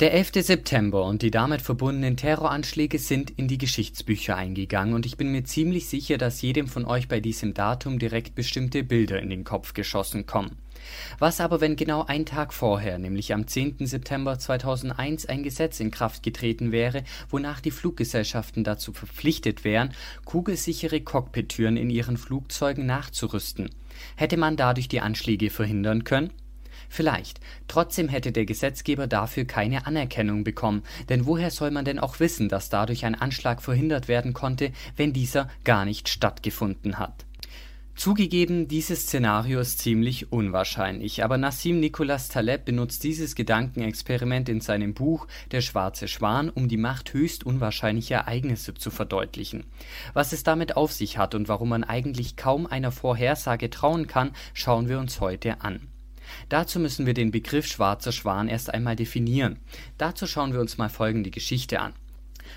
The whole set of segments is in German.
Der 11. September und die damit verbundenen Terroranschläge sind in die Geschichtsbücher eingegangen und ich bin mir ziemlich sicher, dass jedem von euch bei diesem Datum direkt bestimmte Bilder in den Kopf geschossen kommen. Was aber, wenn genau ein Tag vorher, nämlich am 10. September 2001, ein Gesetz in Kraft getreten wäre, wonach die Fluggesellschaften dazu verpflichtet wären, kugelsichere Cockpittüren in ihren Flugzeugen nachzurüsten? Hätte man dadurch die Anschläge verhindern können? Vielleicht. Trotzdem hätte der Gesetzgeber dafür keine Anerkennung bekommen, denn woher soll man denn auch wissen, dass dadurch ein Anschlag verhindert werden konnte, wenn dieser gar nicht stattgefunden hat? Zugegeben, dieses Szenario ist ziemlich unwahrscheinlich, aber Nassim Nicholas Taleb benutzt dieses Gedankenexperiment in seinem Buch Der schwarze Schwan, um die Macht höchst unwahrscheinlicher Ereignisse zu verdeutlichen. Was es damit auf sich hat und warum man eigentlich kaum einer Vorhersage trauen kann, schauen wir uns heute an. Dazu müssen wir den Begriff schwarzer Schwan erst einmal definieren. Dazu schauen wir uns mal folgende Geschichte an.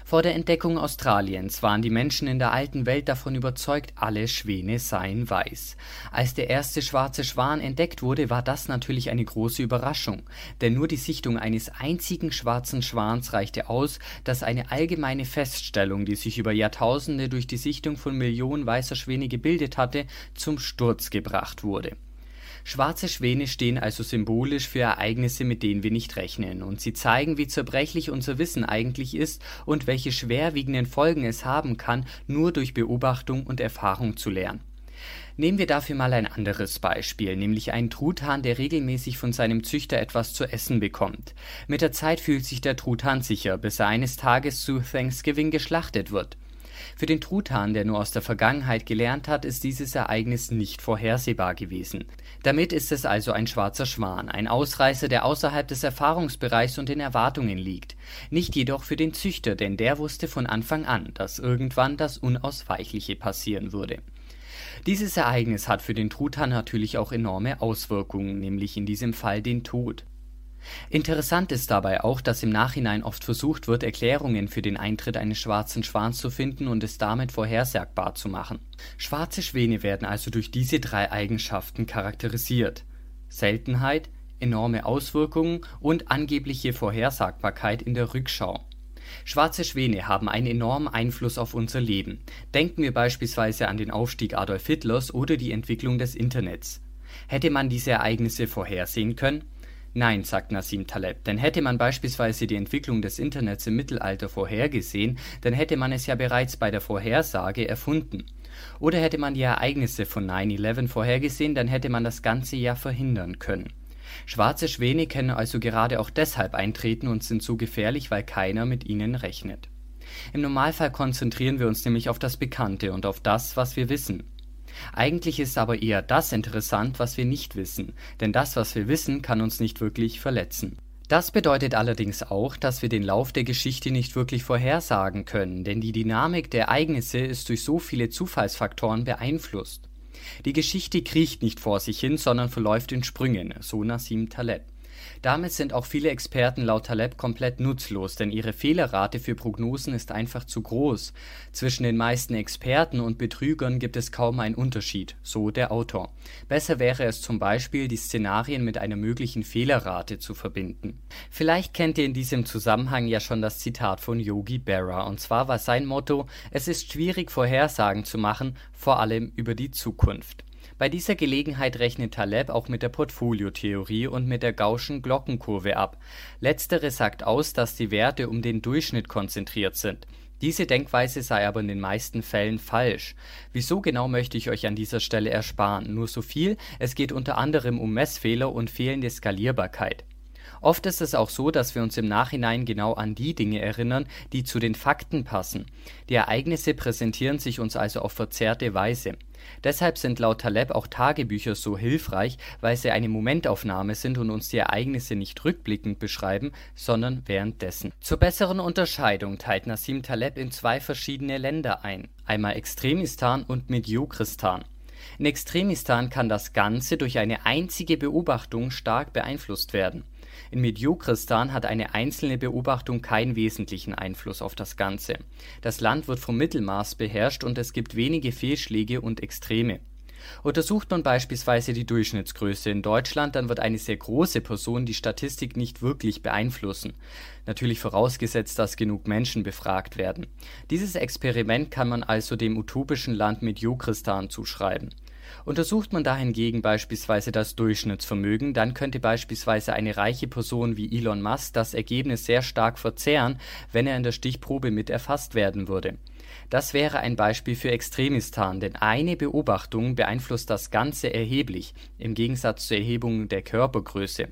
Vor der Entdeckung Australiens waren die Menschen in der alten Welt davon überzeugt, alle Schwäne seien weiß. Als der erste schwarze Schwan entdeckt wurde, war das natürlich eine große Überraschung, denn nur die Sichtung eines einzigen schwarzen Schwans reichte aus, dass eine allgemeine Feststellung, die sich über Jahrtausende durch die Sichtung von Millionen weißer Schwäne gebildet hatte, zum Sturz gebracht wurde Schwarze Schwäne stehen also symbolisch für Ereignisse, mit denen wir nicht rechnen, und sie zeigen, wie zerbrechlich unser Wissen eigentlich ist und welche schwerwiegenden Folgen es haben kann, nur durch Beobachtung und Erfahrung zu lernen. Nehmen wir dafür mal ein anderes Beispiel, nämlich einen Truthahn, der regelmäßig von seinem Züchter etwas zu essen bekommt. Mit der Zeit fühlt sich der Truthahn sicher, bis er eines Tages zu Thanksgiving geschlachtet wird. Für den Truthahn, der nur aus der Vergangenheit gelernt hat, ist dieses Ereignis nicht vorhersehbar gewesen. Damit ist es also ein schwarzer Schwan, ein Ausreißer, der außerhalb des Erfahrungsbereichs und den Erwartungen liegt. Nicht jedoch für den Züchter, denn der wusste von Anfang an, dass irgendwann das Unausweichliche passieren würde. Dieses Ereignis hat für den Truthahn natürlich auch enorme Auswirkungen, nämlich in diesem Fall den Tod. Interessant ist dabei auch, dass im Nachhinein oft versucht wird, Erklärungen für den Eintritt eines schwarzen Schwans zu finden und es damit vorhersagbar zu machen. Schwarze Schwäne werden also durch diese drei Eigenschaften charakterisiert: Seltenheit, enorme Auswirkungen und angebliche Vorhersagbarkeit in der Rückschau. Schwarze Schwäne haben einen enormen Einfluss auf unser Leben. Denken wir beispielsweise an den Aufstieg Adolf Hitlers oder die Entwicklung des Internets. Hätte man diese Ereignisse vorhersehen können? Nein, sagt Nassim Taleb, denn hätte man beispielsweise die Entwicklung des Internets im Mittelalter vorhergesehen, dann hätte man es ja bereits bei der Vorhersage erfunden. Oder hätte man die Ereignisse von 9/11 vorhergesehen, dann hätte man das Ganze ja verhindern können. Schwarze Schwäne können also gerade auch deshalb eintreten und sind so gefährlich, weil keiner mit ihnen rechnet. Im Normalfall konzentrieren wir uns nämlich auf das Bekannte und auf das, was wir wissen. Eigentlich ist aber eher das interessant, was wir nicht wissen, denn das, was wir wissen, kann uns nicht wirklich verletzen. Das bedeutet allerdings auch, dass wir den Lauf der Geschichte nicht wirklich vorhersagen können, denn die Dynamik der Ereignisse ist durch so viele Zufallsfaktoren beeinflusst. Die Geschichte kriecht nicht vor sich hin, sondern verläuft in Sprüngen, so Nassim Taleb. Damit sind auch viele Experten laut Taleb komplett nutzlos, denn ihre Fehlerrate für Prognosen ist einfach zu groß. Zwischen den meisten Experten und Betrügern gibt es kaum einen Unterschied, so der Autor. Besser wäre es zum Beispiel, die Szenarien mit einer möglichen Fehlerrate zu verbinden. Vielleicht kennt ihr in diesem Zusammenhang ja schon das Zitat von Yogi Berra, und zwar war sein Motto: Es ist schwierig Vorhersagen zu machen, vor allem über die Zukunft. Bei dieser Gelegenheit rechnet Taleb auch mit der Portfoliotheorie und mit der gaußschen Glockenkurve ab. Letztere sagt aus, dass die Werte um den Durchschnitt konzentriert sind. Diese Denkweise sei aber in den meisten Fällen falsch. Wieso genau möchte ich euch an dieser Stelle ersparen, nur so viel, es geht unter anderem um Messfehler und fehlende Skalierbarkeit. Oft ist es auch so, dass wir uns im Nachhinein genau an die Dinge erinnern, die zu den Fakten passen. Die Ereignisse präsentieren sich uns also auf verzerrte Weise. Deshalb sind laut Taleb auch Tagebücher so hilfreich, weil sie eine Momentaufnahme sind und uns die Ereignisse nicht rückblickend beschreiben, sondern währenddessen. Zur besseren Unterscheidung teilt Nassim Taleb in zwei verschiedene Länder ein, einmal Extremistan und Mediokristan. In Extremistan kann das Ganze durch eine einzige Beobachtung stark beeinflusst werden in Mediokristan hat eine einzelne Beobachtung keinen wesentlichen Einfluss auf das Ganze. Das Land wird vom Mittelmaß beherrscht und es gibt wenige Fehlschläge und Extreme. Untersucht man beispielsweise die Durchschnittsgröße in Deutschland, dann wird eine sehr große Person die Statistik nicht wirklich beeinflussen. Natürlich vorausgesetzt, dass genug Menschen befragt werden. Dieses Experiment kann man also dem utopischen Land Mediokristan zuschreiben. Untersucht man dahingegen beispielsweise das Durchschnittsvermögen, dann könnte beispielsweise eine reiche Person wie Elon Musk das Ergebnis sehr stark verzerren, wenn er in der Stichprobe mit erfasst werden würde. Das wäre ein Beispiel für Extremistan, denn eine Beobachtung beeinflusst das Ganze erheblich, im Gegensatz zur Erhebung der Körpergröße.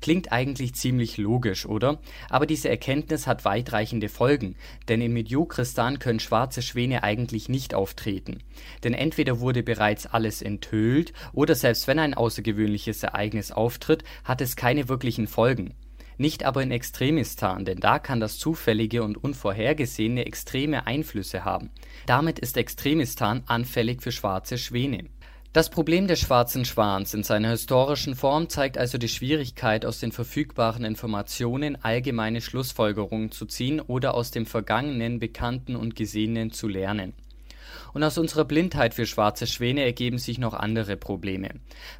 Klingt eigentlich ziemlich logisch, oder? Aber diese Erkenntnis hat weitreichende Folgen, denn in Mediokristan können schwarze Schwäne eigentlich nicht auftreten. Denn entweder wurde bereits alles enthüllt, oder selbst wenn ein außergewöhnliches Ereignis auftritt, hat es keine wirklichen Folgen. Nicht aber in Extremistan, denn da kann das Zufällige und Unvorhergesehene extreme Einflüsse haben. Damit ist Extremistan anfällig für schwarze Schwäne. Das Problem des schwarzen Schwans in seiner historischen Form zeigt also die Schwierigkeit, aus den verfügbaren Informationen allgemeine Schlussfolgerungen zu ziehen oder aus dem Vergangenen, Bekannten und Gesehenen zu lernen. Und aus unserer Blindheit für schwarze Schwäne ergeben sich noch andere Probleme.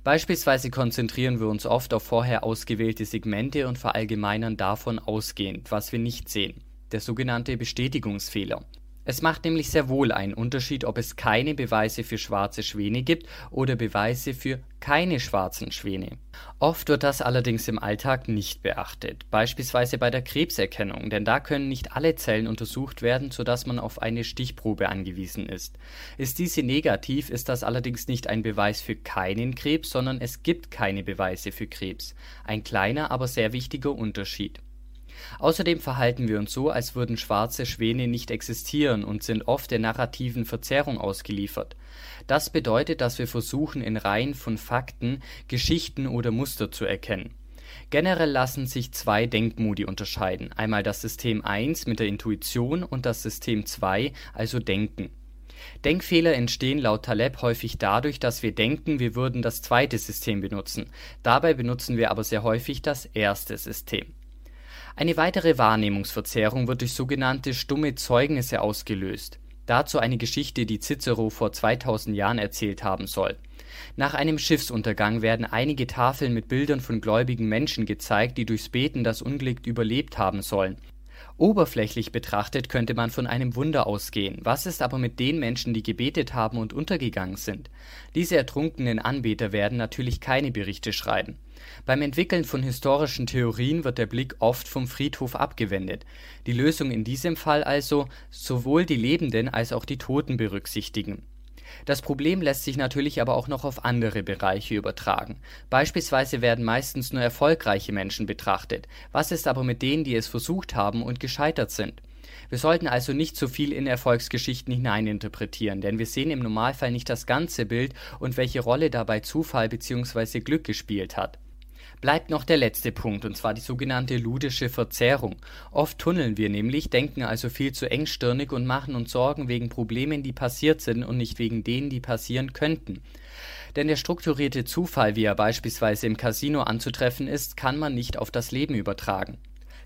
Beispielsweise konzentrieren wir uns oft auf vorher ausgewählte Segmente und verallgemeinern davon ausgehend, was wir nicht sehen. Der sogenannte Bestätigungsfehler. Es macht nämlich sehr wohl einen Unterschied, ob es keine Beweise für schwarze Schwäne gibt oder Beweise für keine schwarzen Schwäne. Oft wird das allerdings im Alltag nicht beachtet, beispielsweise bei der Krebserkennung, denn da können nicht alle Zellen untersucht werden, sodass man auf eine Stichprobe angewiesen ist. Ist diese negativ, ist das allerdings nicht ein Beweis für keinen Krebs, sondern es gibt keine Beweise für Krebs. Ein kleiner, aber sehr wichtiger Unterschied. Außerdem verhalten wir uns so, als würden schwarze Schwäne nicht existieren und sind oft der narrativen Verzerrung ausgeliefert. Das bedeutet, dass wir versuchen, in Reihen von Fakten Geschichten oder Muster zu erkennen. Generell lassen sich zwei Denkmodi unterscheiden, einmal das System 1 mit der Intuition und das System 2, also Denken. Denkfehler entstehen laut Taleb häufig dadurch, dass wir denken, wir würden das zweite System benutzen. Dabei benutzen wir aber sehr häufig das erste System. Eine weitere Wahrnehmungsverzerrung wird durch sogenannte stumme Zeugnisse ausgelöst. Dazu eine Geschichte, die Cicero vor 2000 Jahren erzählt haben soll. Nach einem Schiffsuntergang werden einige Tafeln mit Bildern von gläubigen Menschen gezeigt, die durchs Beten das Unglück überlebt haben sollen. Oberflächlich betrachtet könnte man von einem Wunder ausgehen. Was ist aber mit den Menschen, die gebetet haben und untergegangen sind? Diese ertrunkenen Anbeter werden natürlich keine Berichte schreiben. Beim Entwickeln von historischen Theorien wird der Blick oft vom Friedhof abgewendet. Die Lösung in diesem Fall also sowohl die Lebenden als auch die Toten berücksichtigen. Das Problem lässt sich natürlich aber auch noch auf andere Bereiche übertragen. Beispielsweise werden meistens nur erfolgreiche Menschen betrachtet. Was ist aber mit denen, die es versucht haben und gescheitert sind? Wir sollten also nicht zu viel in Erfolgsgeschichten hineininterpretieren, denn wir sehen im Normalfall nicht das ganze Bild und welche Rolle dabei Zufall bzw. Glück gespielt hat bleibt noch der letzte Punkt, und zwar die sogenannte ludische Verzerrung. Oft tunneln wir nämlich, denken also viel zu engstirnig und machen uns Sorgen wegen Problemen, die passiert sind und nicht wegen denen, die passieren könnten. Denn der strukturierte Zufall, wie er beispielsweise im Casino anzutreffen ist, kann man nicht auf das Leben übertragen.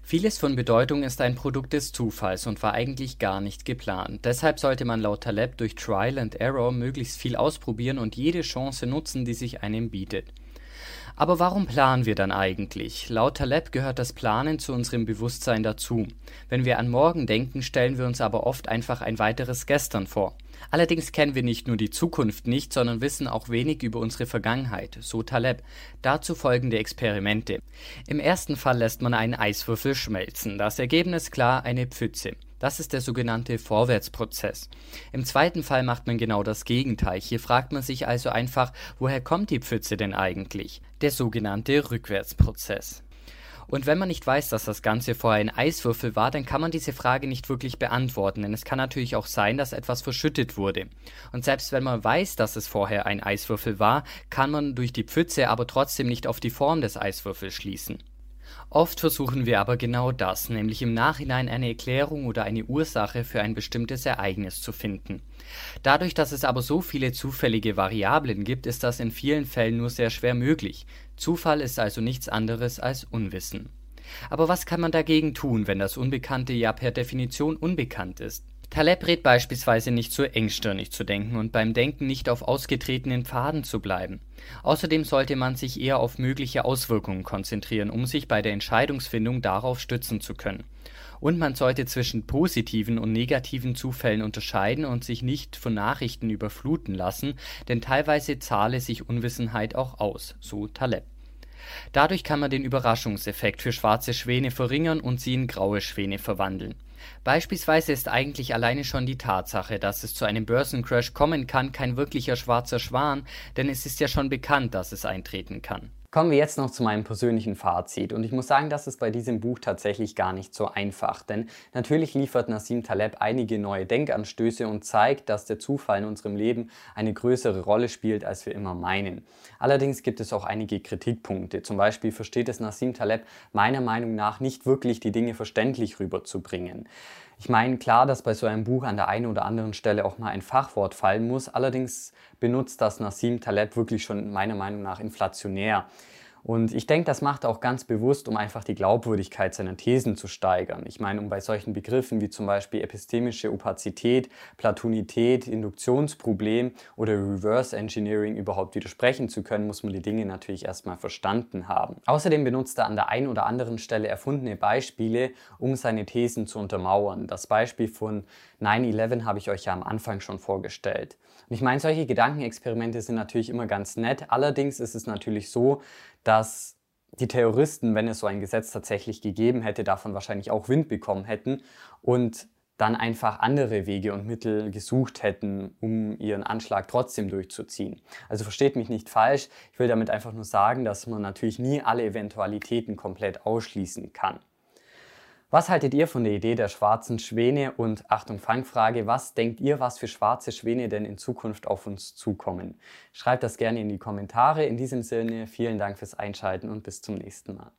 Vieles von Bedeutung ist ein Produkt des Zufalls und war eigentlich gar nicht geplant. Deshalb sollte man laut Taleb durch Trial and Error möglichst viel ausprobieren und jede Chance nutzen, die sich einem bietet. Aber warum planen wir dann eigentlich? Laut Taleb gehört das Planen zu unserem Bewusstsein dazu. Wenn wir an morgen denken, stellen wir uns aber oft einfach ein weiteres Gestern vor. Allerdings kennen wir nicht nur die Zukunft nicht, sondern wissen auch wenig über unsere Vergangenheit, so Taleb. Dazu folgende Experimente. Im ersten Fall lässt man einen Eiswürfel schmelzen. Das Ergebnis klar eine Pfütze. Das ist der sogenannte Vorwärtsprozess. Im zweiten Fall macht man genau das Gegenteil. Hier fragt man sich also einfach, woher kommt die Pfütze denn eigentlich? Der sogenannte Rückwärtsprozess. Und wenn man nicht weiß, dass das Ganze vorher ein Eiswürfel war, dann kann man diese Frage nicht wirklich beantworten, denn es kann natürlich auch sein, dass etwas verschüttet wurde. Und selbst wenn man weiß, dass es vorher ein Eiswürfel war, kann man durch die Pfütze aber trotzdem nicht auf die Form des Eiswürfels schließen. Oft versuchen wir aber genau das, nämlich im Nachhinein eine Erklärung oder eine Ursache für ein bestimmtes Ereignis zu finden. Dadurch, dass es aber so viele zufällige Variablen gibt, ist das in vielen Fällen nur sehr schwer möglich. Zufall ist also nichts anderes als Unwissen. Aber was kann man dagegen tun, wenn das Unbekannte ja per Definition unbekannt ist? Taleb rät beispielsweise nicht zu engstirnig zu denken und beim Denken nicht auf ausgetretenen Pfaden zu bleiben. Außerdem sollte man sich eher auf mögliche Auswirkungen konzentrieren, um sich bei der Entscheidungsfindung darauf stützen zu können. Und man sollte zwischen positiven und negativen Zufällen unterscheiden und sich nicht von Nachrichten überfluten lassen, denn teilweise zahle sich Unwissenheit auch aus, so Taleb. Dadurch kann man den Überraschungseffekt für schwarze Schwäne verringern und sie in graue Schwäne verwandeln. Beispielsweise ist eigentlich alleine schon die Tatsache, dass es zu einem Börsencrash kommen kann, kein wirklicher schwarzer Schwan, denn es ist ja schon bekannt, dass es eintreten kann. Kommen wir jetzt noch zu meinem persönlichen Fazit. Und ich muss sagen, das ist bei diesem Buch tatsächlich gar nicht so einfach. Denn natürlich liefert Nassim Taleb einige neue Denkanstöße und zeigt, dass der Zufall in unserem Leben eine größere Rolle spielt, als wir immer meinen. Allerdings gibt es auch einige Kritikpunkte. Zum Beispiel versteht es Nassim Taleb meiner Meinung nach nicht wirklich, die Dinge verständlich rüberzubringen. Ich meine, klar, dass bei so einem Buch an der einen oder anderen Stelle auch mal ein Fachwort fallen muss. Allerdings benutzt das Nassim Taleb wirklich schon meiner Meinung nach inflationär. Und ich denke, das macht er auch ganz bewusst, um einfach die Glaubwürdigkeit seiner Thesen zu steigern. Ich meine, um bei solchen Begriffen wie zum Beispiel epistemische Opazität, Platonität, Induktionsproblem oder Reverse Engineering überhaupt widersprechen zu können, muss man die Dinge natürlich erstmal verstanden haben. Außerdem benutzt er an der einen oder anderen Stelle erfundene Beispiele, um seine Thesen zu untermauern. Das Beispiel von 9-11 habe ich euch ja am Anfang schon vorgestellt. Und ich meine, solche Gedankenexperimente sind natürlich immer ganz nett. Allerdings ist es natürlich so, dass die Terroristen, wenn es so ein Gesetz tatsächlich gegeben hätte, davon wahrscheinlich auch Wind bekommen hätten und dann einfach andere Wege und Mittel gesucht hätten, um ihren Anschlag trotzdem durchzuziehen. Also versteht mich nicht falsch, ich will damit einfach nur sagen, dass man natürlich nie alle Eventualitäten komplett ausschließen kann. Was haltet ihr von der Idee der schwarzen Schwäne? Und Achtung, Fangfrage, was denkt ihr, was für schwarze Schwäne denn in Zukunft auf uns zukommen? Schreibt das gerne in die Kommentare. In diesem Sinne, vielen Dank fürs Einschalten und bis zum nächsten Mal.